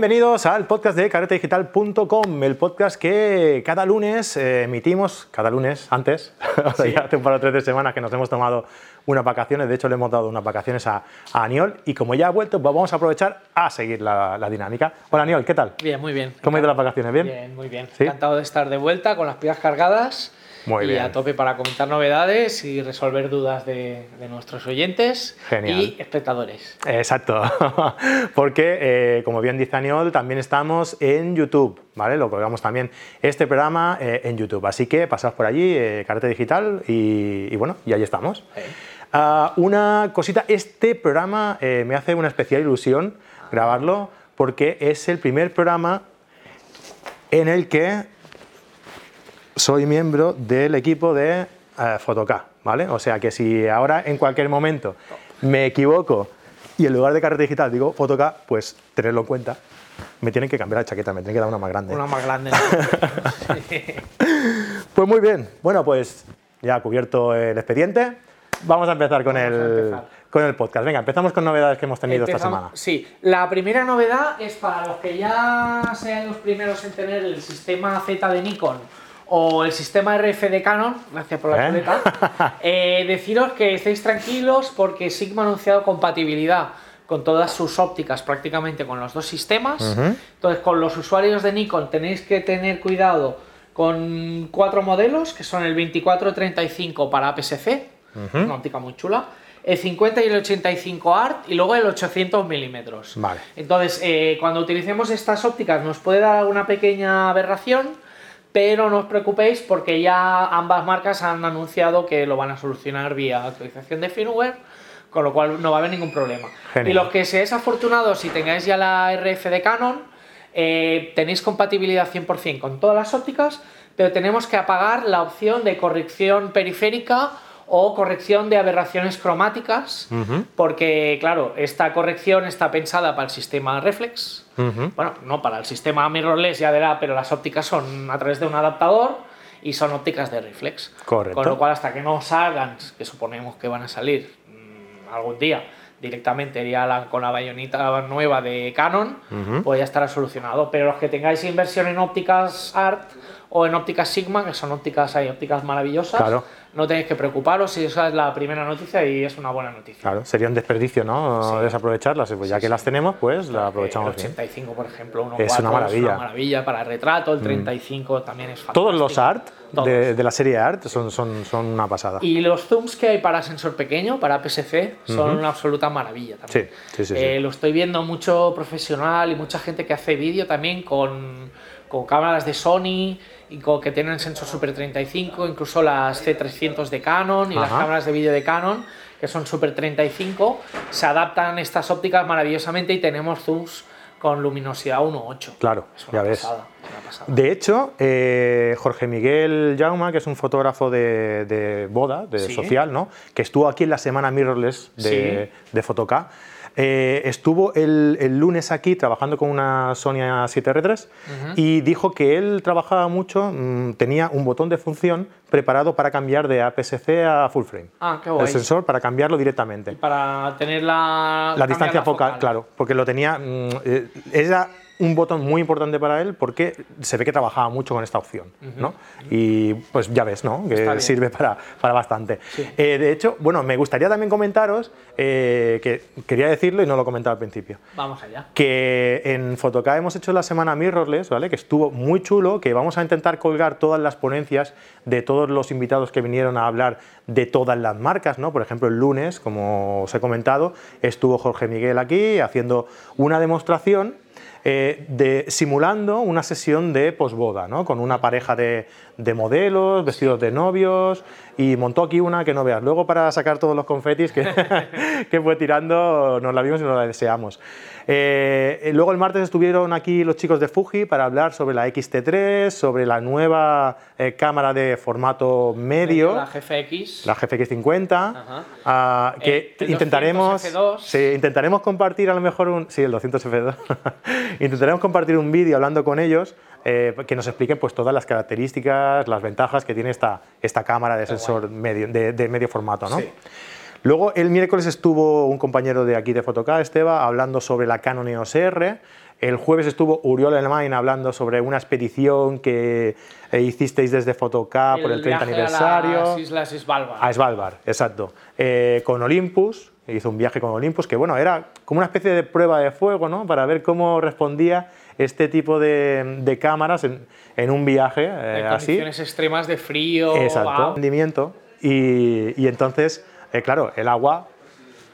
Bienvenidos al podcast de caretedigital.com, el podcast que cada lunes eh, emitimos, cada lunes antes, sí. ya hace un par o tres de semanas que nos hemos tomado unas vacaciones, de hecho le hemos dado unas vacaciones a, a Aniol y como ya ha vuelto, pues vamos a aprovechar a seguir la, la, dinámica. Hola Aniol, ¿qué tal? Bien, muy bien. ¿Cómo ha ido las vacaciones? ¿Bien? Bien, muy bien. ¿Sí? Encantado de estar de vuelta con las pilas cargadas muy y bien. a tope para comentar novedades y resolver dudas de, de nuestros oyentes Genial. y espectadores. Exacto, porque eh, como bien dice Aniol, también estamos en YouTube, ¿vale? Lo colgamos también este programa eh, en YouTube, así que pasad por allí, eh, Digital, y, y, bueno, y ahí estamos. Sí. Uh, una cosita, este programa eh, me hace una especial ilusión grabarlo porque es el primer programa en el que soy miembro del equipo de Fotoca, ¿vale? O sea que si ahora en cualquier momento me equivoco y en lugar de carrete digital digo Fotoca, pues tenerlo en cuenta. Me tienen que cambiar la chaqueta, me tienen que dar una más grande. Una más grande. pues muy bien, bueno pues ya cubierto el expediente, vamos a empezar con, Vamos el, con el podcast. Venga, empezamos con novedades que hemos tenido esta semana. Sí, la primera novedad es para los que ya sean los primeros en tener el sistema Z de Nikon o el sistema RF de Canon, gracias por la ¿Eh? chuleta, eh, deciros que estéis tranquilos porque Sigma ha anunciado compatibilidad con todas sus ópticas prácticamente con los dos sistemas. Ujú. Entonces, con los usuarios de Nikon tenéis que tener cuidado con cuatro modelos, que son el 2435 para APS-C, una óptica muy chula, el 50 y el 85 ART y luego el 800 milímetros. Vale. Entonces, eh, cuando utilicemos estas ópticas nos puede dar alguna pequeña aberración, pero no os preocupéis porque ya ambas marcas han anunciado que lo van a solucionar vía actualización de firmware, con lo cual no va a haber ningún problema. Genial. Y los que seáis afortunados y tengáis ya la RF de Canon, eh, tenéis compatibilidad 100% con todas las ópticas, pero tenemos que apagar la opción de corrección periférica o corrección de aberraciones cromáticas, Ujú. porque claro, esta corrección está pensada para el sistema reflex, Bueno, no para el sistema mirrorless ya verá, pero las ópticas son a través de un adaptador y son ópticas de reflex. Correcto. Con lo cual, hasta que no salgan, que suponemos que van a salir mm, algún día, directamente ya la- con la bayonita nueva de Canon, pues ya estará solucionado. Pero los que tengáis inversión en ópticas ART o en ópticas Sigma, que son ópticas, hay ópticas maravillosas, Claro. no tenéis que preocuparos y esa es la primera noticia y es una buena noticia. Claro, sería un desperdicio, ¿no? Sí. Desaprovecharlas. Pues ya que las tenemos, pues la aprovechamos el bien. 85, por ejemplo, 1.4 Es una maravilla. Mm. Es una maravilla para retrato, el 35 también es fantástico. Todos los art Todos. de, de la serie art son, son, son una pasada. Y los zooms que hay para sensor pequeño, para PSC, son una absoluta maravilla también. Sí, sí, sí, sí. Eh, Lo estoy viendo mucho profesional y mucha gente que hace vídeo también con, con cámaras de Sony y con, que tienen sensor Super 35, incluso las C300 de Canon y las cámaras de vídeo de Canon, que son Super 35, se adaptan estas ópticas maravillosamente y tenemos zooms con luminosidad 1.8. Claro, Es una ya ves. pasada, es una pasada. De hecho, eh, Jorge Miguel Jauma, que es un fotógrafo de, de boda, de Sí. social, ¿no? que estuvo aquí en la semana mirrorless de, de Fotoca, eh, estuvo el, el lunes aquí trabajando con una Sony A7R3 y dijo que él trabajaba mucho, mm, tenía un botón de función preparado para cambiar de APS-C a full frame. Ah, qué el guay. sensor para cambiarlo directamente. Para tener la, La distancia la focal, claro, porque lo tenía. mm, eh, era un botón muy importante para él porque se ve que trabajaba mucho con esta opción, ¿no? Y pues ya ves, ¿no? Que sirve para, para bastante. Sí. Eh, de hecho, bueno, me gustaría también comentaros eh, que quería decirlo y no lo comentaba al principio Vamos allá. que en Fotoca hemos hecho la semana mirrorless, ¿vale? Que estuvo muy chulo, que vamos a intentar colgar todas las ponencias de todos los invitados que vinieron a hablar de todas las marcas, ¿no? Por ejemplo, el lunes, como os he comentado, estuvo Jorge Miguel aquí haciendo una demostración eh, de, simulando una sesión de posboda, ¿no? Con una pareja de, de modelos, vestidos de novios, y montó aquí una que no veas. Luego para sacar todos los confetis que, que fue tirando, nos la vimos y nos la deseamos. Eh, eh, luego el martes estuvieron aquí los chicos de Fuji para hablar sobre la XT3, sobre la nueva eh, cámara de formato medio, La GFX. la GFX 50, Ajá. ah, que El- intentaremos, 200F2. sí, intentaremos compartir a lo mejor un, sí, el 200F2, intentaremos compartir un vídeo hablando con ellos eh, que nos expliquen pues todas las características, las ventajas que tiene esta, esta cámara de sensor medio, de, de medio formato, ¿no? Sí. Luego el miércoles estuvo un compañero de aquí de Fotoca, Esteba, hablando sobre la Canon EOS R El jueves estuvo Uriol Elmain hablando sobre una expedición que eh, hicisteis desde Fotoca por el 30 aniversario. A las islas Svalbard. A Svalbard, exacto. Eh, con Olympus, hizo un viaje con Olympus, que bueno, era como una especie de prueba de fuego, ¿no? Para ver cómo respondía este tipo de, cámaras en, un viaje eh, así. condiciones extremas de frío. Exacto, rendimiento. Y, y entonces, eh, claro, el agua,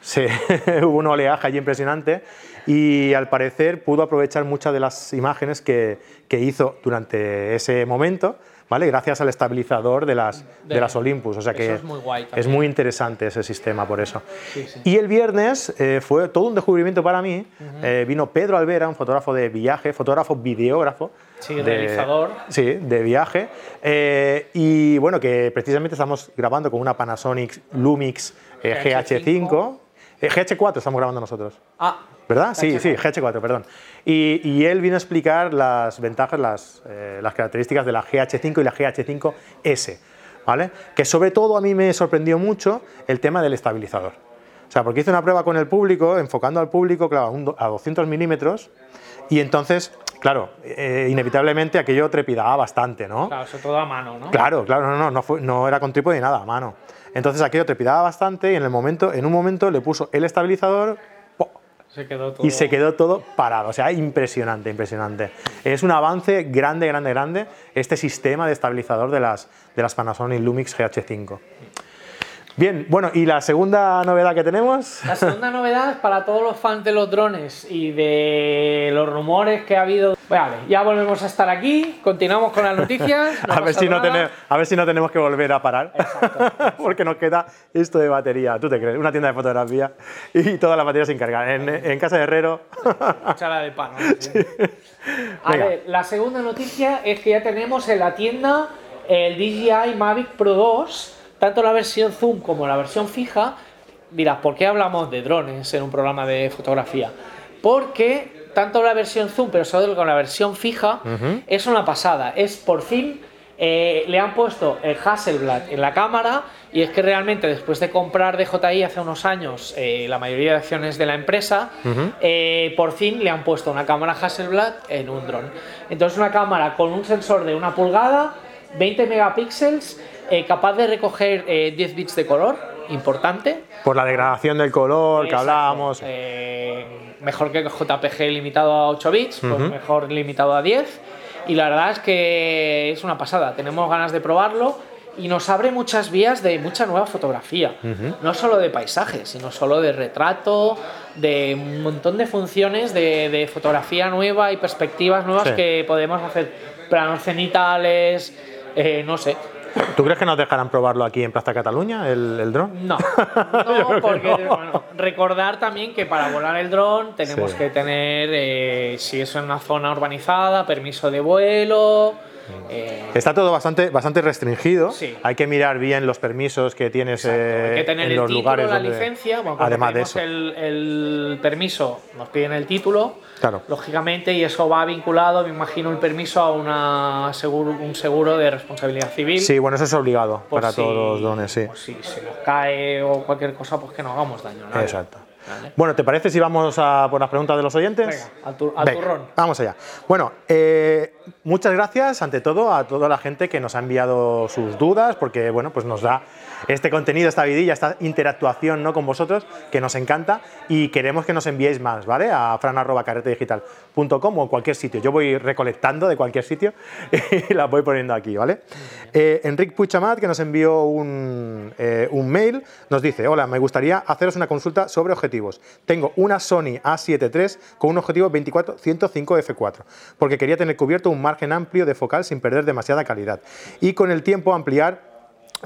se, hubo un oleaje allí impresionante y al parecer pudo aprovechar muchas de las imágenes que, que hizo durante ese momento. ¿Vale? Gracias al estabilizador de las, de, las Olympus. O sea que es muy, guay es muy interesante ese sistema por eso. Y el viernes eh, fue todo un descubrimiento para mí. Eh, vino Pedro Alvera, un fotógrafo de viaje, fotógrafo videógrafo. Sí, de, realizador. Sí, de viaje. Eh, y bueno, que precisamente estamos grabando con una Panasonic Lumix GH5. GH4 estamos grabando nosotros. Ah, ¿Verdad? Sí, sí, GH4, perdón. Y, él vino a explicar las ventajas, las, eh, las, características de la GH5 y la GH5S, ¿vale? Que sobre todo a mí me sorprendió mucho el tema del estabilizador. O sea, porque hice una prueba con el público, enfocando al público, claro, a 200 milímetros, y entonces, claro, eh, inevitablemente aquello trepidaba bastante, ¿no? Claro, eso todo a mano, ¿no? Claro, claro, no, no, no, fue, no era con trípode ni nada, a mano. Entonces aquello trepidaba bastante y en, el momento, en un momento le puso el estabilizador y se quedó todo parado. O sea, impresionante, impresionante. Es un avance grande, grande, grande este sistema de estabilizador de las, de las Panasonic Lumix GH5. Bien, bueno, ¿y la segunda novedad que tenemos? La segunda novedad para todos los fans de los drones y de los rumores que ha habido. Vale, ya volvemos a estar aquí, continuamos con las noticias. a, ver si no tenemos, a ver si no tenemos que volver a parar. Exacto. Porque nos queda esto de batería, ¿tú te crees? Una tienda de fotografía y toda la batería sin cargar. En, casa de Herrero. Chala de pan. A ver, la segunda noticia es que ya tenemos en la tienda el DJI Mavic Pro 2 tanto la versión zoom como la versión fija, dirás, ¿por qué hablamos de drones en un programa de fotografía? Porque tanto la versión zoom, pero sobre todo con la versión fija, es una pasada. Es por fin eh, le han puesto el Hasselblad en la cámara y es que realmente después de comprar DJI hace unos años eh, la mayoría de acciones de la empresa, eh, por fin le han puesto una cámara Hasselblad en un dron. Entonces una cámara con un sensor de una pulgada, 20 megapíxeles eh, capaz de recoger 10 eh, bits de color, importante. Por la degradación del color que hablábamos. Eh, mejor que JPG limitado a 8 bits, pues mejor limitado a 10. Y la verdad es que es una pasada, tenemos ganas de probarlo y nos abre muchas vías de mucha nueva fotografía. No solo de paisajes, sino solo de retrato, de un montón de funciones de, fotografía nueva y perspectivas nuevas que podemos hacer. Planos cenitales, no sé. ¿Tú crees que nos dejarán probarlo aquí en Plaza Cataluña, el, el dron? No, no porque recordar también que para volar el dron tenemos que tener, eh, si es en una zona urbanizada, permiso de vuelo. Eh, Está todo bastante, bastante restringido. Hay que mirar bien los permisos que tienes eh, Hay que tener en el los título, lugares. La licencia, además de eso. El, el, permiso, nos piden el título, claro. lógicamente, y eso va vinculado, me imagino, el permiso a una seguro, un seguro de responsabilidad civil. Sí, bueno, eso es obligado para todos los dones, sí. si se nos cae o cualquier cosa, pues que no hagamos daño. Exacto. Bueno, ¿te parece si vamos a por las preguntas de los oyentes? Venga, al, turrón. Vamos allá. Bueno, eh, muchas gracias ante todo a toda la gente que nos ha enviado sus dudas, porque bueno, pues nos da este contenido, esta vidilla, esta interactuación ¿no? con vosotros, que nos encanta y queremos que nos enviéis más, ¿vale? A fran.carretedigital.com o en cualquier sitio. Yo voy recolectando de cualquier sitio y las voy poniendo aquí, ¿vale? Eh, Enric Puchamat, que nos envió un, eh, un mail, nos dice, hola, me gustaría haceros una consulta sobre objetivos. Tengo una Sony A7 III con un objetivo 24-105 f4, porque quería tener cubierto un margen amplio de focal sin perder demasiada calidad y con el tiempo ampliar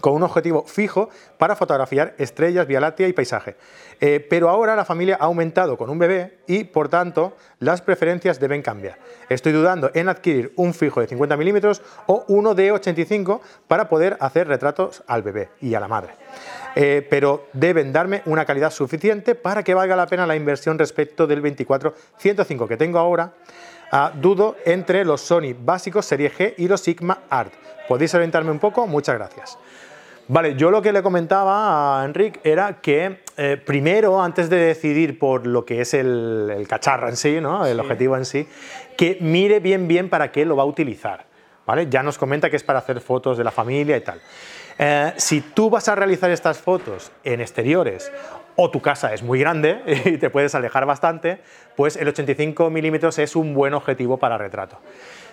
con un objetivo fijo para fotografiar estrellas, Vía Láctea y paisaje. Eh, pero ahora la familia ha aumentado con un bebé y, por tanto, las preferencias deben cambiar. Estoy dudando en adquirir un fijo de 50 milímetros o uno de 85 para poder hacer retratos al bebé y a la madre. Eh, pero deben darme una calidad suficiente para que valga la pena la inversión respecto del 24-105 que tengo ahora. Ah, dudo entre los Sony básicos Serie G y los Sigma Art. ¿Podéis orientarme un poco? Muchas gracias. Vale, yo lo que le comentaba a Enric era que eh, primero, antes de decidir por lo que es el, el cacharro en sí, ¿no? el objetivo en sí, que mire bien bien para qué lo va a utilizar. ¿vale? Ya nos comenta que es para hacer fotos de la familia y tal. Eh, si tú vas a realizar estas fotos en exteriores o tu casa es muy grande y te puedes alejar bastante, pues el 85 milímetros es un buen objetivo para retrato.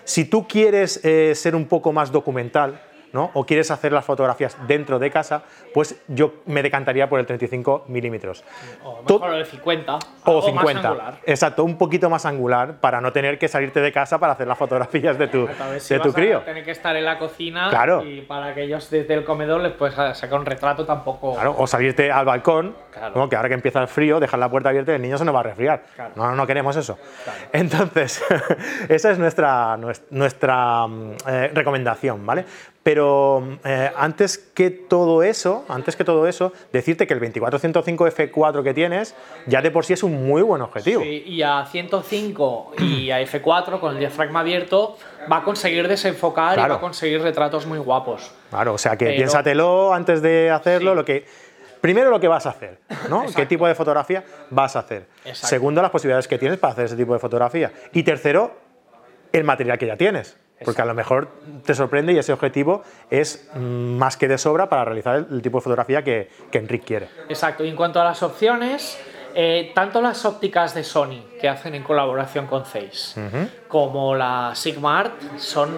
Si tú quieres eh, ser un poco más documental, ¿no? o quieres hacer las fotografías dentro de casa, pues yo me decantaría por el 35 milímetros. O mejor el 50. O algo más 50. angular. Exacto, un poquito más angular para no tener que salirte de casa para hacer las fotografías de tu, si de tu vas a crío. tener que estar en la cocina Claro. y para que ellos desde el comedor les puedes sacar un retrato tampoco. Claro, o salirte al balcón, Claro. ¿no? que ahora que empieza el frío, dejar la puerta abierta y el niño se nos va a resfriar. Claro. No, no queremos eso. Entonces, esa es nuestra, nues- nuestra mm, eh, recomendación, ¿vale? Pero eh, antes que todo eso, antes que todo eso, decirte que el 2405 F4 que tienes ya de por sí es un muy buen objetivo. Sí, y a 105 y a F4 con el diafragma abierto va a conseguir desenfocar y Claro. va a conseguir retratos muy guapos. Claro, o sea que Pero- piénsatelo antes de hacerlo, Sí. lo que primero lo que vas a hacer, ¿no? ¿Qué Exacto. tipo de fotografía vas a hacer? Exacto. Segundo, las posibilidades que tienes para hacer ese tipo de fotografía. Y tercero, el material que ya tienes. Porque a lo mejor te sorprende y ese objetivo es más que de sobra para realizar el, el tipo de fotografía que, que Enric quiere. Exacto, y en cuanto a las opciones, eh, tanto las ópticas de Sony que hacen en colaboración con Zeiss como la Sigma Art son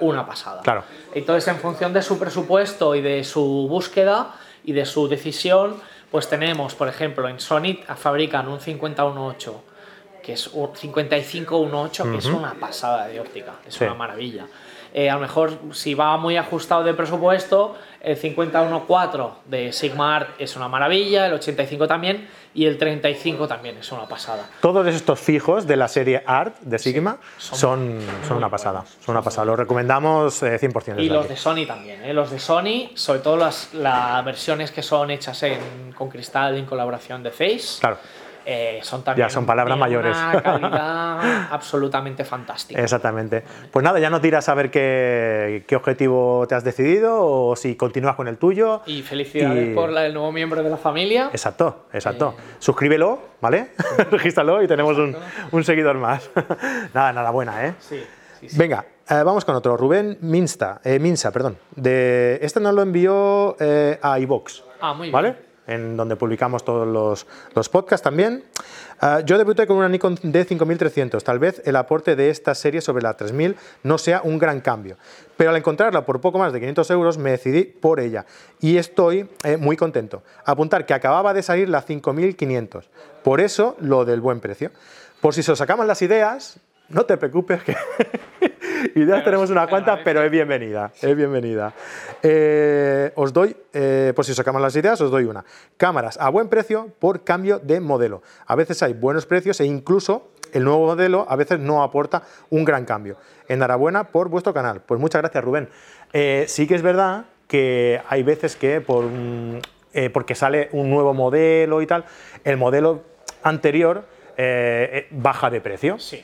una pasada. Claro. Entonces, en función de su presupuesto y de su búsqueda y de su decisión, pues tenemos, por ejemplo, en Sony fabrican un 5018 que es un 5518, que es una pasada de óptica, es Sí. una maravilla. Eh, a lo mejor si va muy ajustado de presupuesto, el 5014 de Sigma Art es una maravilla, el 85 también y el 35 también es una pasada. Todos estos fijos de la serie Art de Sigma son son, son una pasada. Son una pasada. Los recomendamos eh, 100%. Y los aquí. de Sony también, ¿eh? los de Sony, sobre todo las, las versiones que son hechas en, con cristal en colaboración de Face, Claro. Eh, son también Ya son palabras de mayores. una calidad absolutamente fantástica. Exactamente. Pues nada, ya nos dirás a ver qué, qué objetivo te has decidido o si continúas con el tuyo. Y felicidades Y- por la- el nuevo miembro de la familia. Exacto, exacto. Eh. Suscríbelo, ¿vale? Regístralo y tenemos un, un seguidor más. nada, nada buena, ¿eh? Sí, sí, sí. Venga, eh, vamos con otro. Rubén Minsta, Minsa, perdón. De, este nos lo envió a iVox. Ah, muy bien. ¿Vale? En donde publicamos todos los, los podcasts también. Ah, yo debuté con una Nikon D5300. Tal vez el aporte de esta serie sobre la 3000 no sea un gran cambio. Pero al encontrarla por poco más de 500 euros me decidí por ella. Y estoy eh, muy contento. Apuntar que acababa de salir la 5500. Por eso lo del buen precio. Por si se os acaban las ideas, no te preocupes que ideas tenemos una cuanta, pero es bienvenida, es bienvenida. Eh, os doy, eh, por si os acaban las ideas, os doy una. Cámaras a buen precio por cambio de modelo. A veces hay buenos precios e incluso el nuevo modelo a veces no aporta un gran cambio. Enhorabuena por vuestro canal. Pues muchas gracias, Rubén. Eh, sí que es verdad que hay veces que por porque sale un nuevo modelo y tal, el modelo anterior baja de precio. Sí.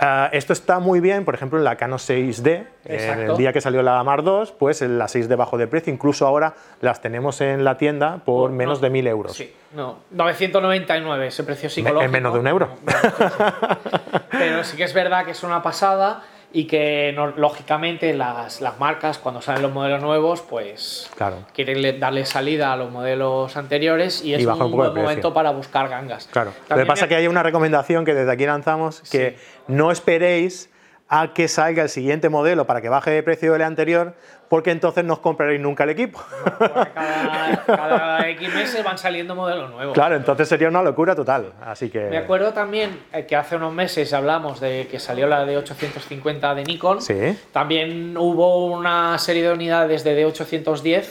Ah, esto está muy bien, por ejemplo, en la Canon 6D. En Exacto. el día que salió la Mar 2, pues en la 6D bajó de precio. Incluso ahora las tenemos en la tienda por No, menos de 1000 euros. Sí, no, 999 ese precio psicológico. en menos de un euro. No, sí, sí. Pero sí que es verdad que es una pasada y que no- lógicamente las, las marcas cuando salen los modelos nuevos pues Claro. quieren le- darle salida a los modelos anteriores y es Y un, buen momento para buscar gangas. Claro. Lo que También pasa me- es que hay una recomendación que desde aquí lanzamos, que no esperéis a que salga el siguiente modelo para que baje de precio del anterior, porque entonces no os compraréis nunca el equipo. cada, cada X meses van saliendo modelos nuevos. claro, entonces sería una locura total. Así que... Me acuerdo también eh, que hace unos meses hablamos de que salió la D850 de Nikon. Sí. También hubo una serie de unidades de D810,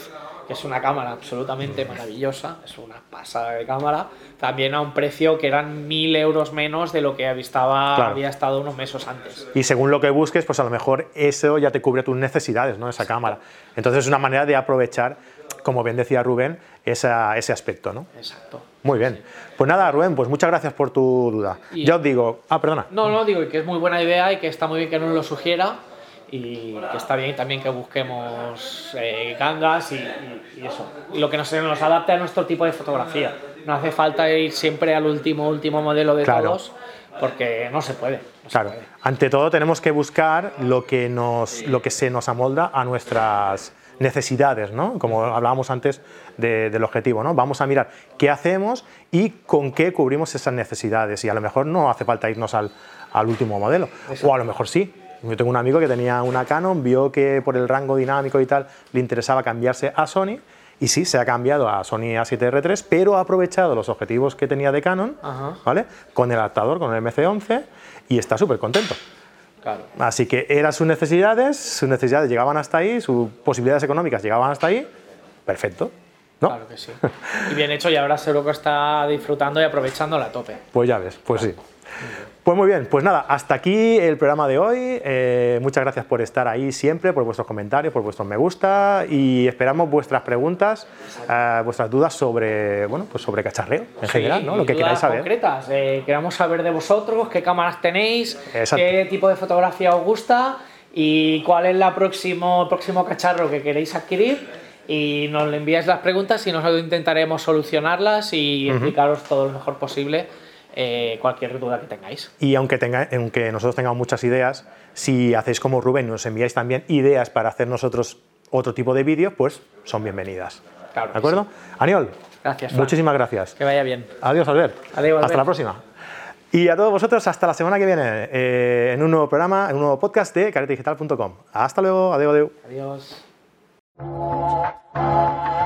que es una cámara absolutamente maravillosa, es una pasada de cámara, también a un precio que eran mil euros menos de lo que estaba, Claro. había estado unos meses antes. Y según lo que busques, pues a lo mejor eso ya te cubre tus necesidades, ¿no? Esa cámara. Entonces es una manera de aprovechar, como bien decía Rubén, esa- ese aspecto, ¿no? Exacto. Muy bien. Pues nada, Rubén, pues muchas gracias por tu duda. Y- Ya os digo... Ah, perdona. No, no, digo que es muy buena idea y que está muy bien que nos lo sugiera y que está bien también que busquemos eh, gangas y, y- y eso. Lo que nos, nos adapte a nuestro tipo de fotografía. No hace falta ir siempre al último, último modelo de Claro. todos, porque no se puede. no se Claro, puede. ante todo tenemos que buscar lo que, nos, lo que se nos amolda a nuestras necesidades, ¿no? Como hablábamos antes de- del objetivo, ¿no? Vamos a mirar qué hacemos y con qué cubrimos esas necesidades. Y a lo mejor no hace falta irnos al, al último modelo. O a lo mejor sí. Yo tengo un amigo que tenía una Canon, vio que por el rango dinámico y tal le interesaba cambiarse a Sony. Y sí, se ha cambiado a Sony A7R3, pero ha aprovechado los objetivos que tenía de Canon, Ajá. ¿vale? Con el adaptador, con el MC11, y está súper contento. Claro. Así que eran sus necesidades, sus necesidades llegaban hasta ahí, sus posibilidades económicas llegaban hasta ahí, perfecto, ¿no? Claro que sí. Y bien hecho, y ahora seguro que está disfrutando y aprovechando la tope. Pues ya ves, pues sí. Pues muy bien, pues nada, hasta aquí el programa de hoy. Eh, muchas gracias por estar ahí siempre, por vuestros comentarios, por vuestros me gusta y esperamos vuestras preguntas, eh, vuestras dudas sobre, bueno, pues sobre cacharreo en general, ¿no? Lo que queráis saber. concretas. Eh, queremos saber de vosotros qué cámaras tenéis, Exacto. qué tipo de fotografía os gusta y cuál es la próximo, próximo cacharro que queréis adquirir. Y nos le enviáis las preguntas y nosotros intentaremos solucionarlas y explicaros todo lo mejor posible eh, cualquier duda que tengáis. Y aunque, tenga, aunque nosotros tengamos muchas ideas, si hacéis como Rubén y nos enviáis también ideas para hacer nosotros otro tipo de vídeos, pues son bienvenidas. Claro ¿De acuerdo? Aniol, Gracias, muchísimas gracias. Que vaya bien. Adiós, Albert. Adiós, Hasta la próxima. Y a todos vosotros, hasta la semana que viene, eh, en un nuevo programa, en un nuevo podcast de caretedigital.com. Hasta luego, adiós, adiós. Adiós.